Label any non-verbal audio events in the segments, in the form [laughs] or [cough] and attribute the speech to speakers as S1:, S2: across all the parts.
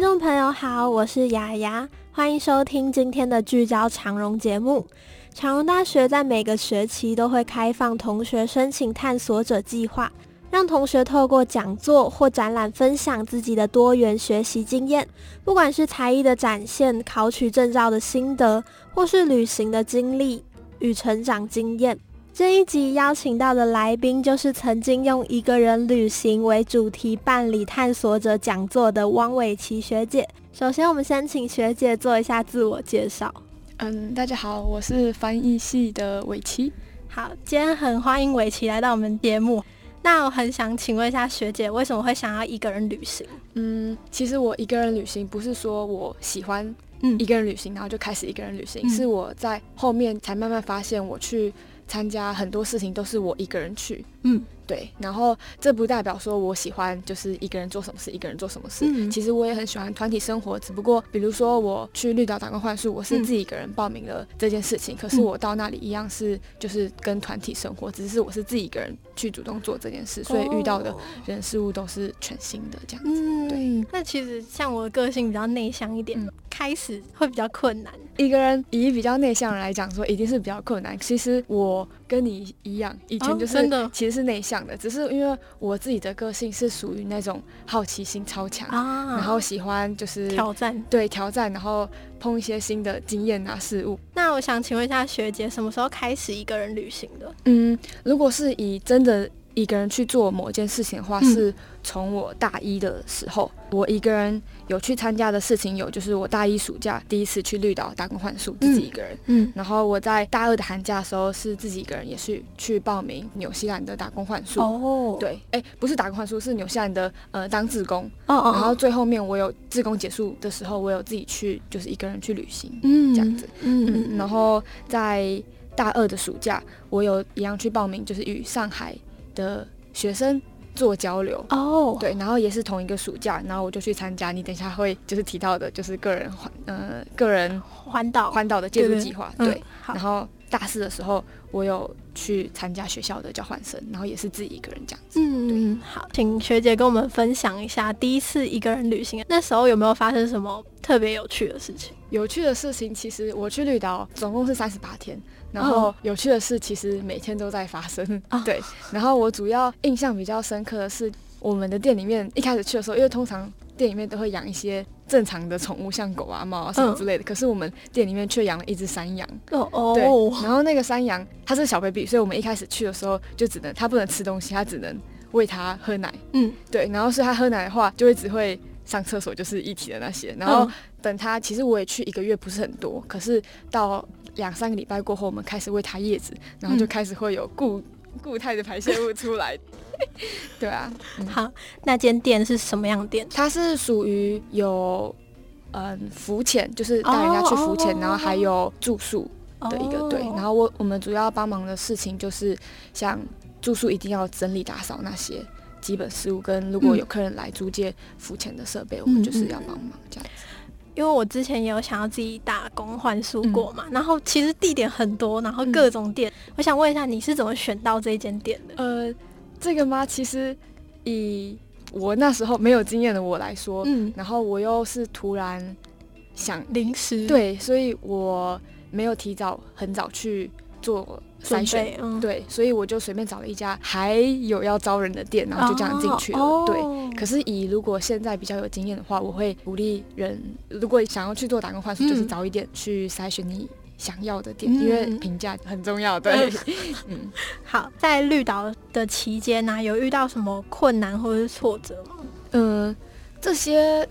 S1: 听众朋友好，我是雅雅，欢迎收听今天的聚焦长荣节目。长荣大学在每个学期都会开放同学申请探索者计划，让同学透过讲座或展览分享自己的多元学习经验，不管是才艺的展现、考取证照的心得，或是旅行的经历与成长经验。这一集邀请到的来宾就是曾经用一个人旅行为主题办理探索者讲座的汪伟琪学姐。首先，我们先请学姐做一下自我介绍。
S2: 嗯，大家好，我是翻译系的伟琪。
S1: 好，今天很欢迎伟琪来到我们节目。那我很想请问一下学姐，为什么会想要一个人旅行？
S2: 嗯，其实我一个人旅行不是说我喜欢一个人旅行，然后就开始一个人旅行，是我在后面才慢慢发现我去。参加很多事情都是我一个人去，嗯。对，然后这不代表说我喜欢就是一个人做什么事，一个人做什么事。嗯，其实我也很喜欢团体生活，只不过比如说我去绿岛打工换宿，我是自己一个人报名了这件事情，可是我到那里一样是就是跟团体生活，只是我是自己一个人去主动做这件事，所以遇到的人事物都是全新的这样子。嗯，对。
S1: 那其实像我的个性比较内向一点，开始会比较困难。
S2: 一个人以比较内向来讲说，一定是比较困难。其实我跟你一样，以前就是真的其实是内向。的，只是因为我自己的个性是属于那种好奇心超强，然后喜欢就是
S1: 挑战，
S2: 对挑战，然后碰一些新的经验啊事物。
S1: 那我想请问一下学姐，什么时候开始一个人旅行的？
S2: 嗯，如果是以真的。一个人去做某件事情的话，是从我大一的时候，我一个人有去参加的事情有，就是我大一暑假第一次去绿岛打工换宿，自己一个人。嗯，然后我在大二的寒假的时候是自己一个人，也是去报名纽西兰的打工换宿。哦，对，哎，不是打工换宿，是纽西兰的呃当志工。哦哦。然后最后面我有志工结束的时候，我有自己去，就是一个人去旅行。嗯，这样子。嗯嗯。然后在大二的暑假，我有一样去报名，就是与上海。的学生做交流哦，对，然后也是同一个暑假，然后我就去参加。你等一下会就是提到的，就是个人环呃个人
S1: 环岛
S2: 环岛的介入计划，对。然后大四的时候，我有去参加学校的交换生，然后也是自己一个人这样子。嗯
S1: 嗯，好，请学姐跟我们分享一下第一次一个人旅行，那时候有没有发生什么特别有趣的事情？
S2: 有趣的事情，其实我去绿岛总共是三十八天。然后有趣的事其实每天都在发生，[laughs] 对。然后我主要印象比较深刻的是，我们的店里面一开始去的时候，因为通常店里面都会养一些正常的宠物，像狗啊、猫啊什么之类的。可是我们店里面却养了一只山羊。哦哦。对。然后那个山羊它是小 baby，所以我们一开始去的时候就只能它不能吃东西，它只能喂它喝奶。嗯。对。然后是它喝奶的话，就会只会上厕所，就是一体的那些。然后等它，其实我也去一个月不是很多，可是到。两三个礼拜过后，我们开始喂它叶子，然后就开始会有固固态的排泄物出来。对啊，
S1: 好，那间店是什么样店？
S2: 它是属于有嗯浮潜，就是带人家去浮潜，然后还有住宿的一个对。然后我我们主要帮忙的事情就是像住宿一定要整理打扫那些基本事务，跟如果有客人来租借浮潜的设备，我们就是要帮忙这样子。
S1: 因为我之前也有想要自己打工换宿过嘛，然后其实地点很多，然后各种店，我想问一下你是怎么选到这一间店的？呃，
S2: 这个吗？其实以我那时候没有经验的我来说，嗯，然后我又是突然想
S1: 临时
S2: 对，所以我没有提早很早去做。筛选对，所以我就随便找了一家还有要招人的店，然后就这样进去了。对，可是以如果现在比较有经验的话，我会鼓励人，如果想要去做打工换宿，就是早一点去筛选你想要的店，因为评价很重要。对，[laughs]
S1: 嗯，好，在绿岛的期间呢，有遇到什么困难或者是挫折吗？
S2: 嗯，这些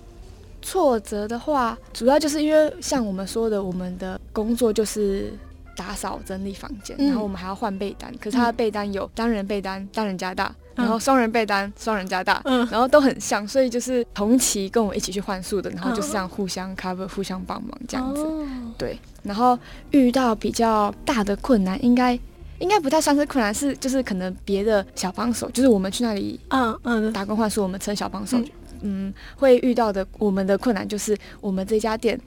S2: 挫折的话，主要就是因为像我们说的，我们的工作就是。打扫整理房间，然后我们还要换被单。可是他的被单有单人被单，单人加大，然后双人被单，双人加大，然后都很像，所以就是同期跟我一起去换宿的，然后就是这样互相 cover，互相帮忙这样子。对，然后遇到比较大的困难，应该应该不太算是困难，是就是可能别的小帮手，就是我们去那里嗯嗯打工换宿，我们称小帮手，嗯，会遇到的我们的困难就是我们这家店。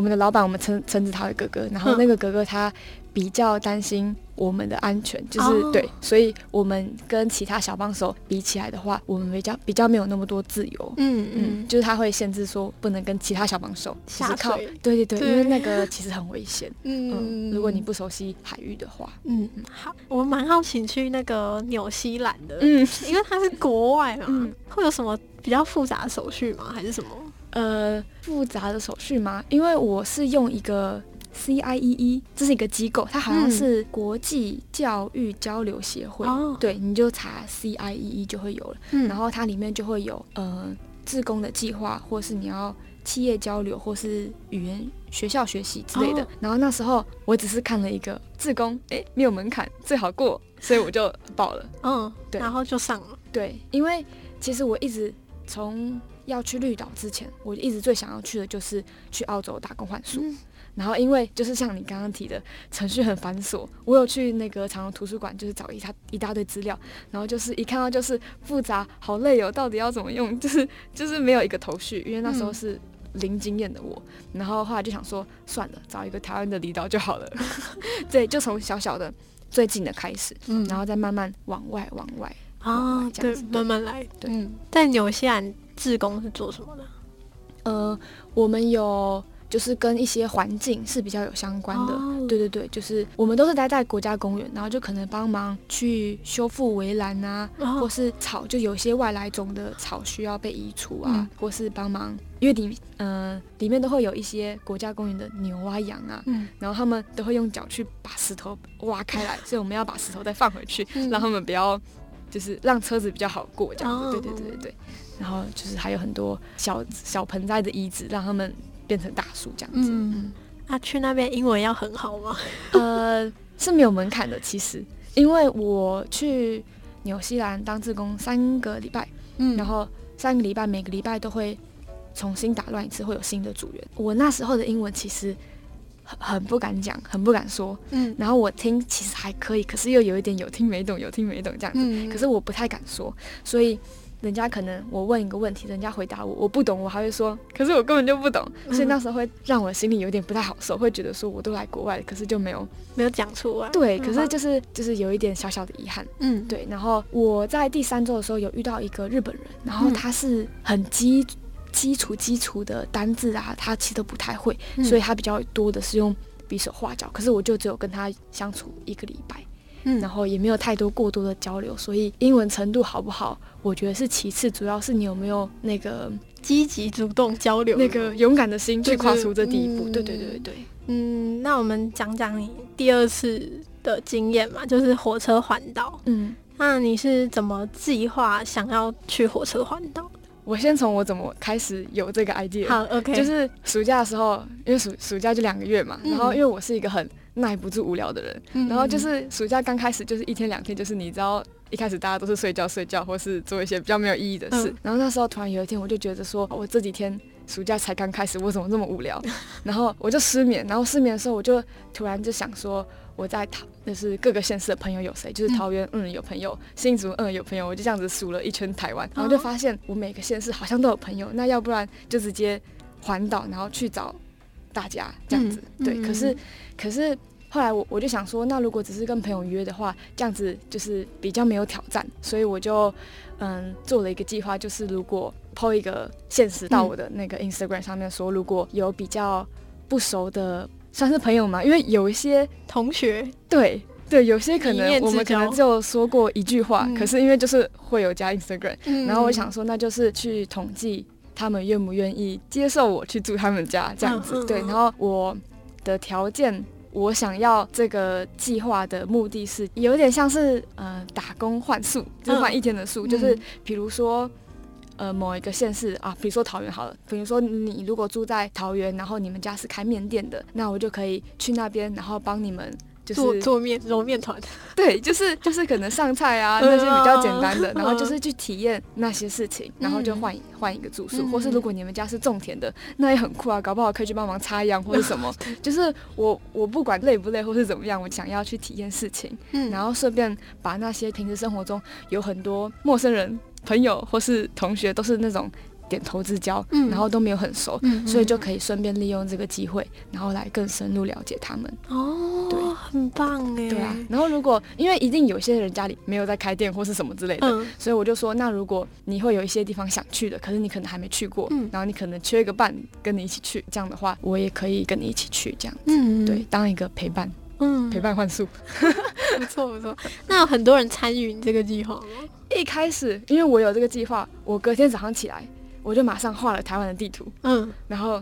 S2: 我们的老板，我们称称之他为哥哥，然后那个哥哥他比较担心我们的安全，就是、
S1: 哦。
S2: 对，所以我们跟其他小帮手比起来的话，我们比较比较没有那么多自由。
S1: 嗯
S2: 嗯，
S1: 嗯，
S2: 就是他会限制说不能跟其他小帮手就
S1: 下水。
S2: 对对对，
S1: 对。
S2: 因为那个其实很危险。[laughs]
S1: 嗯。
S2: 嗯，如果你不熟悉海域的话，
S1: 嗯。好，我蛮好奇去那个纽西兰的，
S2: 嗯。
S1: 因为它是国外嘛，
S2: 嗯。
S1: 会有什么比较复杂的手续吗？还是什么？
S2: 呃，复杂的手续吗？因为我是用一个 CIEE，E，这是一个机构，它好像
S1: 嗯
S2: 是国际教育交流协会。
S1: 哦
S2: 对，你就查 CIEE E 就会有了。
S1: 嗯
S2: 然后它里面就会有呃，自工的计划，或是你要企业交流，或是语言学校学习之类的。
S1: 哦
S2: 然后那时候我只是看了一个自工，诶，没有门槛，最好过，所以我就报了。
S1: 嗯，
S2: 对
S1: 然后就上了。
S2: 对，因为其实我一直从要去绿岛之前，我一直最想要去的就是去澳洲打工换宿。
S1: 嗯
S2: 然后因为就是像你刚刚提的，程序很繁琐，我有去那个长荣图书馆，就是找一大一大堆资料，然后就是一看到就是复杂，好累哦，到底要怎么用？就是 [laughs] 就是没有一个头绪，因为那时候
S1: 嗯
S2: 是零经验的我。然后后来就想说，算了，找一个台湾的离岛就好了。[laughs] 对，就从小小的最近的开始，
S1: 嗯
S2: 然后再慢慢往外往外。
S1: 啊，对
S2: 这样子，
S1: 慢慢来。
S2: 对
S1: 嗯，在纽西兰志工是做什么的？
S2: 呃，我们有就是跟一些环境是比较有相关的。
S1: 哦
S2: 对对对，就是我们都是待在国家公园，然后就可能帮忙去修复围栏啊，
S1: 哦
S2: 或是草，就有些外来种的草需要被移除啊，
S1: 嗯
S2: 或是帮忙，因为里呃里面都会有一些国家公园的牛啊羊啊，
S1: 嗯
S2: 然后他们都会用脚去把石头挖开来，所以我们要把石头再放回去，
S1: 嗯
S2: 让他们不要就是让车子比较好过这样子。
S1: 哦
S2: 对对对对对。然后就是还有很多小小盆栽的移植，让他们变成大树这样子。
S1: 嗯，啊，去那边英文要很好吗？
S2: 呃，是没有门槛的，其实，因为我去纽西兰当志工三个礼拜，
S1: 嗯
S2: 然后三个礼拜每个礼拜都会重新打乱一次，会有新的组员。我那时候的英文其实很很不敢讲，很不敢说，
S1: 嗯
S2: 然后我听其实还可以，可是又有一点有听没懂，有听没懂这样子。
S1: 嗯
S2: 可是我不太敢说，所以人家可能我问一个问题，人家回答我我不懂，我还会说，可是我根本就不懂，
S1: 嗯
S2: 所以那时候会让我心里有点不太好受，会觉得说我都来国外了，可是就没有
S1: 没有讲出来。
S2: 对，
S1: 嗯
S2: 可是就是就是有一点小小的遗憾。
S1: 嗯，
S2: 对，然后我在第三周的时候有遇到一个日本人，然后
S1: 嗯
S2: 他是很基基础基础的单字啊，他其实都不太会，
S1: 嗯
S2: 所以他比较多的是用比手画脚。可是我就只有跟他相处一个礼拜，
S1: 嗯，
S2: 然后也没有太多过多的交流，所以英文程度好不好，我觉得是其次，主要是你有没有那个
S1: 积极主动交流
S2: 那个勇敢的心去跨出这第一步。
S1: 嗯
S2: 对对对对对。
S1: 嗯，那我们讲讲你第二次的经验嘛，就是火车环岛。
S2: 嗯，
S1: 那你是怎么计划想要去火车环岛？
S2: 我先从我怎么开始有这个 idea。
S1: 好，OK，
S2: 就是暑假的时候，因为暑暑假就两个月嘛，
S1: 嗯
S2: 然后因为我是一个很耐不住无聊的人，
S1: 嗯
S2: 然后就是暑假刚开始就是一天两天，就是你知道一开始大家都是睡觉睡觉，或是做一些比较没有意义的事，
S1: 嗯
S2: 然后那时候突然有一天我就觉得说，我这几天。暑假才刚开始，我怎么这么无聊？[laughs] 然后我就失眠，然后失眠的时候，我就突然就想说，我在桃，就是各个县市的朋友有谁？就是桃园，嗯，有朋友；新竹，嗯，有朋友。我就这样子数了一圈台湾，然后就发现我每个县市好像都有朋友。那要不然就直接环岛，然后去找大家这样子。对，可是可是后来我我就想说，那如果只是跟朋友约的话，这样子就是比较没有挑战，所以我就嗯做了一个计划，就是如果 PO 一个现实到我的那个 Instagram 上面说，如果有比较不熟的，算是朋友嘛，因为有一些 [laughs]
S1: 同学，
S2: 对。对，有些可能我们可能
S1: 交。
S2: 只有说过一句话，
S1: 嗯。
S2: 可是因为就是会有加 Instagram，、
S1: 嗯。
S2: 然后我想说，那就是去统计他们愿不愿意接受我去住他们家这样子。对，然后我的条件，我想要这个计划的目的是有点像是呃打工换宿，就是换
S1: 嗯
S2: 一天的宿，就是比如说。呃，某一个县市啊，比如说桃园好了，比如说你如果住在桃园，然后你们家是开面店的，那我就可以去那边，然后帮你们就是
S1: 做做面揉面团，[laughs]
S2: 对，就是就是可能上菜啊
S1: 嗯
S2: 那些比较简单的，
S1: 嗯
S2: 然后就是去体验那些事情，然后就换一换一个住宿，
S1: 嗯
S2: 或是如果你们家是种田的，那也很酷啊，搞不好可以去帮忙插秧或者什么。[laughs] 就是我我不管累不累或是怎么样，我想要去体验事情，
S1: 嗯
S2: 然后顺便把那些平时生活中有很多陌生人、朋友或是同学都是那种点头之交，
S1: 嗯
S2: 然后都没有很熟，
S1: 嗯
S2: 所以就可以顺便利用这个机会，然后来更深入了解他们。
S1: 哦，
S2: 对。
S1: 很棒哎，
S2: 对啊，然后如果因为一定有些人家里没有在开店或是什么之类的，
S1: 嗯。
S2: 所以我就说，那如果你会有一些地方想去的，可是你可能还没去过，
S1: 嗯。
S2: 然后你可能缺一个伴跟你一起去，这样的话，我也可以跟你一起去，这样。
S1: 嗯，
S2: 对，，当一个陪伴，
S1: 嗯，
S2: 陪伴幻术。[laughs]
S1: 不错不错。那有很多人参与你这个计划吗？
S2: 一开始因为我有这个计划，我隔天早上起来，我就马上画了台湾的地图，
S1: 嗯。
S2: 然后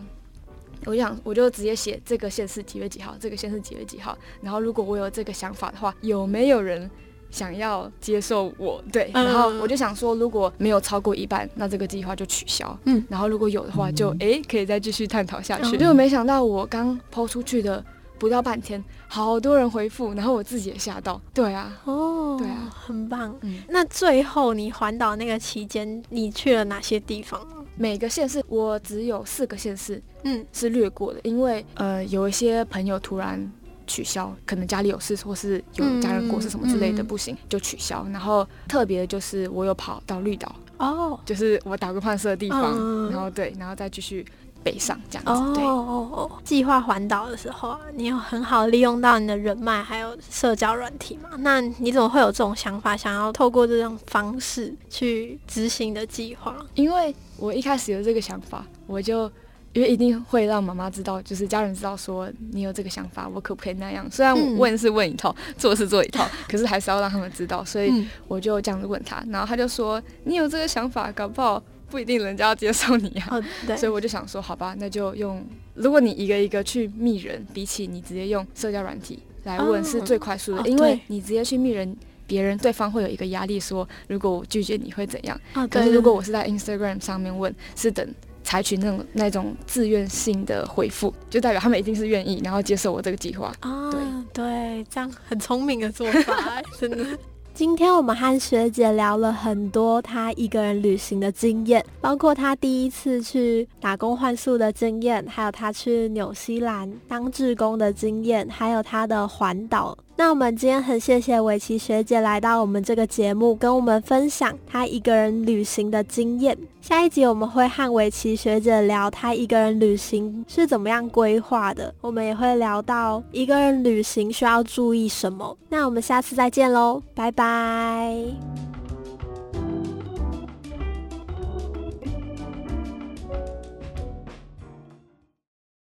S2: 我就想，我就直接写这个县是几月几号，这个县是几月几号。然后如果我有这个想法的话，有没有人想要接受我？对，
S1: 嗯
S2: 然后我就想说，如果没有超过一半，那这个计划就取消。
S1: 嗯
S2: 然后如果有的话就，诶可以再继续探讨下去。
S1: 嗯
S2: 结果没想到我刚抛出去的不到半天，好多人回复，然后我自己也吓到。对啊，
S1: 哦，
S2: 对啊，
S1: 很棒。
S2: 嗯，
S1: 那最后你环岛那个期间，你去了哪些地方？
S2: 每个县市我只有四个县市
S1: 嗯。
S2: 是略过的，因为呃有一些朋友突然取消，可能家里有事或是有家人过世什么之类的，不行就取消。然后特别的就是我有跑到绿岛，
S1: 哦。
S2: 就是我打过换色的地方，
S1: 嗯。
S2: 然后对，然后再继续北上这样子。
S1: 哦
S2: 对，
S1: 哦哦，计划环岛的时候啊，你有很好利用到你的人脉还有社交软体嘛？那你怎么会有这种想法，想要透过这种方式去执行的计划？
S2: 因为我一开始有这个想法，我就。因为一定会让妈妈知道，就是家人知道说你有这个想法，我可不可以那样？虽然
S1: 嗯
S2: 问是问一套，做是做一套，可是还是要让他们知道。所以
S1: 嗯
S2: 我就这样子问他，然后他就说：“你有这个想法，搞不好不一定人家要接受你啊。
S1: 哦，对，
S2: 所以我就想说，好吧，那就用。如果你一个一个去密人，比起你直接用社交软体来问
S1: 哦
S2: 是最快速的，
S1: 哦
S2: 因为你直接去密人，别人对方会有一个压力，说如果我拒绝你会怎样？可是如果我是在 Instagram 上面问，是等。采取那种那种自愿性的回复，就代表他们一定是愿意，然后接受我这个计划。
S1: 啊，
S2: 对
S1: 对，这样很聪明的做法，[laughs] 真的。今天我们和学姐聊了很多她一个人旅行的经验，包括她第一次去打工换宿的经验，还有她去纽西兰当志工的经验，还有她的环岛。那我们今天很谢谢围棋学姐来到我们这个节目，跟我们分享她一个人旅行的经验。下一集我们会和围棋学姐聊她一个人旅行是怎么样规划的，我们也会聊到一个人旅行需要注意什么。那我们下次再见喽，拜拜。